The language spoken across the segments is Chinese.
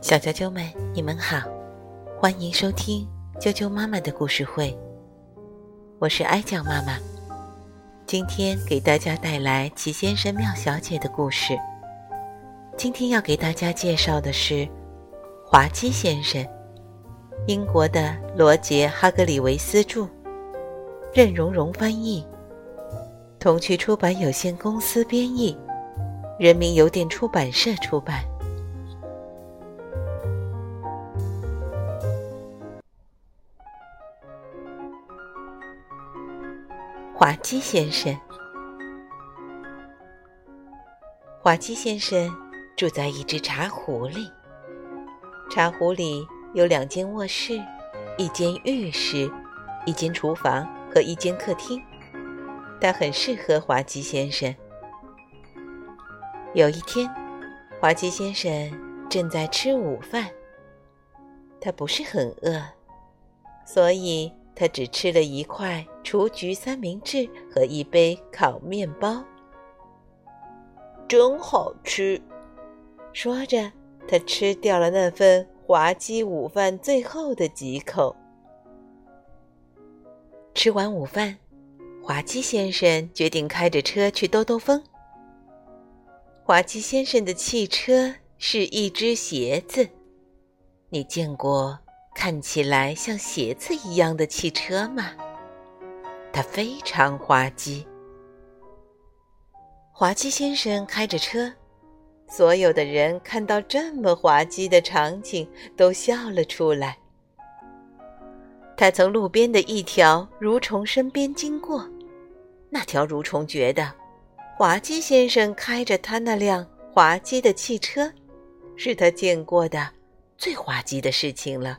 小啾啾们，你们好，欢迎收听啾啾妈妈的故事会。我是哀酱妈妈，今天给大家带来齐先生、妙小姐的故事。今天要给大家介绍的是滑稽先生，英国的罗杰·哈格里维斯著，任蓉蓉翻译，童趣出版有限公司编译，人民邮电出版社出版。滑稽先生，滑稽先生住在一只茶壶里。茶壶里有两间卧室、一间浴室、一间厨房和一间客厅。它很适合滑稽先生。有一天，滑稽先生正在吃午饭。他不是很饿，所以。他只吃了一块雏菊三明治和一杯烤面包，真好吃。说着，他吃掉了那份滑稽午饭最后的几口。吃完午饭，滑稽先生决定开着车去兜兜风。滑稽先生的汽车是一只鞋子，你见过？看起来像鞋子一样的汽车吗？它非常滑稽。滑稽先生开着车，所有的人看到这么滑稽的场景都笑了出来。他从路边的一条蠕虫身边经过，那条蠕虫觉得滑稽先生开着他那辆滑稽的汽车，是他见过的最滑稽的事情了。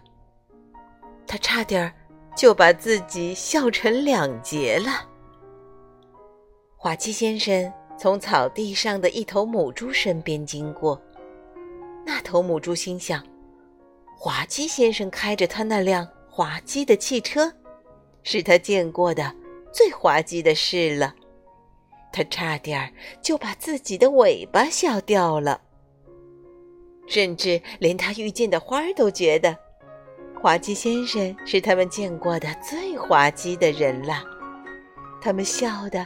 他差点儿就把自己笑成两截了。滑稽先生从草地上的一头母猪身边经过，那头母猪心想：滑稽先生开着他那辆滑稽的汽车，是他见过的最滑稽的事了。他差点儿就把自己的尾巴笑掉了，甚至连他遇见的花儿都觉得。滑稽先生是他们见过的最滑稽的人了，他们笑的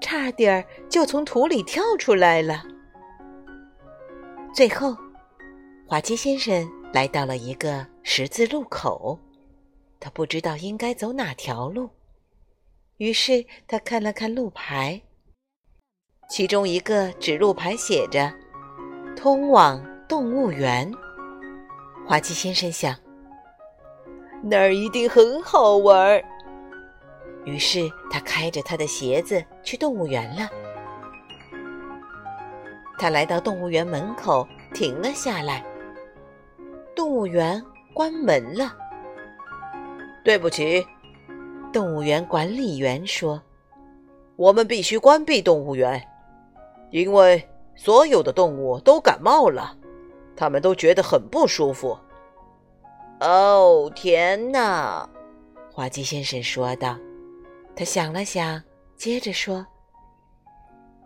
差点儿就从土里跳出来了。最后，滑稽先生来到了一个十字路口，他不知道应该走哪条路，于是他看了看路牌，其中一个指路牌写着“通往动物园”。滑稽先生想。那儿一定很好玩。于是他开着他的鞋子去动物园了。他来到动物园门口，停了下来。动物园关门了。对不起，动物园管理员说：“我们必须关闭动物园，因为所有的动物都感冒了，他们都觉得很不舒服。”哦，天哪！滑稽先生说道。他想了想，接着说：“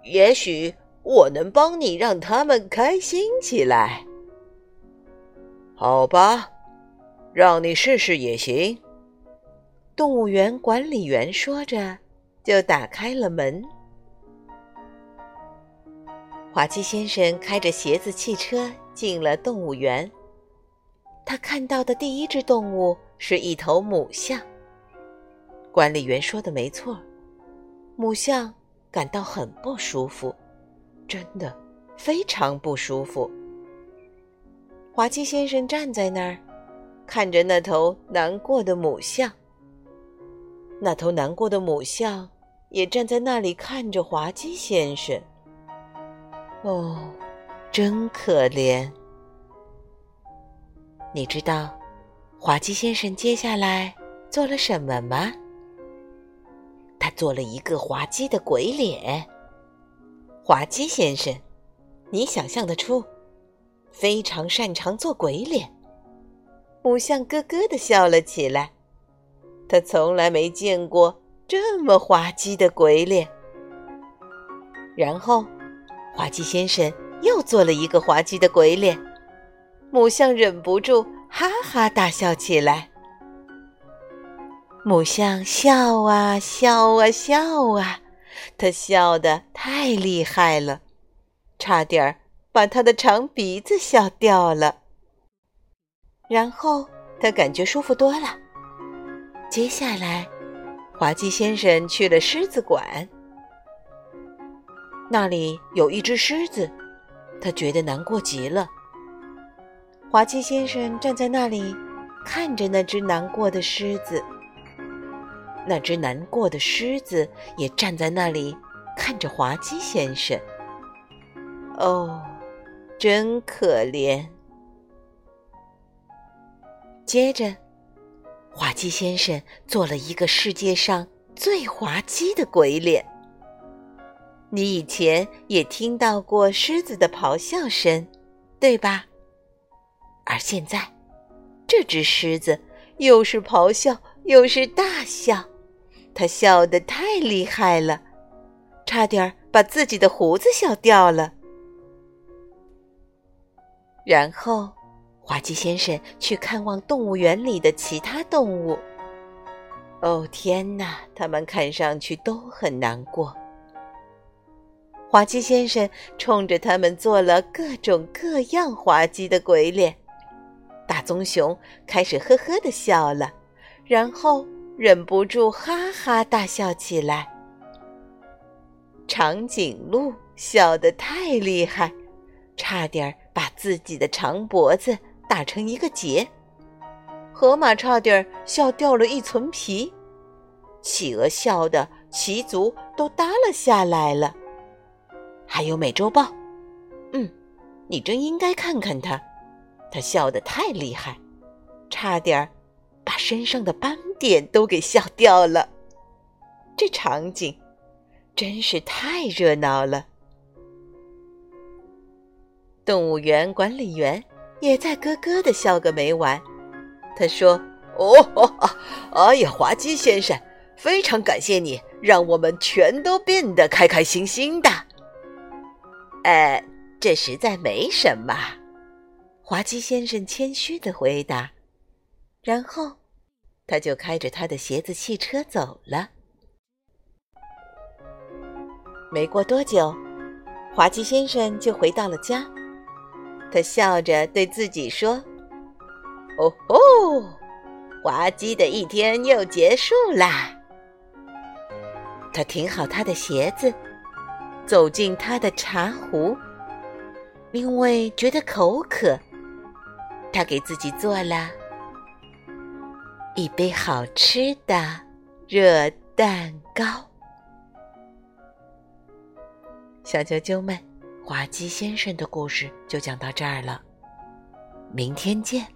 也许我能帮你让他们开心起来。”好吧，让你试试也行。”动物园管理员说着，就打开了门。滑稽先生开着鞋子汽车进了动物园。他看到的第一只动物是一头母象。管理员说的没错，母象感到很不舒服，真的非常不舒服。滑稽先生站在那儿，看着那头难过的母象。那头难过的母象也站在那里看着滑稽先生。哦，真可怜。你知道，滑稽先生接下来做了什么吗？他做了一个滑稽的鬼脸。滑稽先生，你想象得出，非常擅长做鬼脸。母象咯咯的笑了起来，他从来没见过这么滑稽的鬼脸。然后，滑稽先生又做了一个滑稽的鬼脸，母象忍不住哈哈大笑起来。母象笑啊笑啊笑啊，它笑得太厉害了，差点儿把它的长鼻子笑掉了。然后它感觉舒服多了。接下来，滑稽先生去了狮子馆，那里有一只狮子，他觉得难过极了。滑稽先生站在那里，看着那只难过的狮子。那只难过的狮子也站在那里，看着滑稽先生。哦，真可怜。接着，滑稽先生做了一个世界上最滑稽的鬼脸。你以前也听到过狮子的咆哮声，对吧？而现在，这只狮子又是咆哮又是大笑。它笑得太厉害了，差点把自己的胡子笑掉了。然后，滑稽先生去看望动物园里的其他动物。哦，天哪！他们看上去都很难过。滑稽先生冲着他们做了各种各样滑稽的鬼脸。大棕熊开始呵呵的笑了，然后。忍不住哈哈大笑起来。长颈鹿笑得太厉害，差点把自己的长脖子打成一个结。河马差点笑掉了一层皮。企鹅笑得鳍足都耷了下来了。还有美洲豹，嗯，你真应该看看它，他笑得太厉害，差点儿。把身上的斑点都给笑掉了，这场景真是太热闹了。动物园管理员也在咯咯的笑个没完。他说：“哦，哎呀，滑稽先生，非常感谢你，让我们全都变得开开心心的。”呃，这实在没什么。”滑稽先生谦虚的回答。然后，他就开着他的鞋子汽车走了。没过多久，滑稽先生就回到了家。他笑着对自己说：“哦吼，滑稽的一天又结束啦。”他停好他的鞋子，走进他的茶壶，因为觉得口渴，他给自己做了。一杯好吃的热蛋糕，小啾啾们，滑稽先生的故事就讲到这儿了，明天见。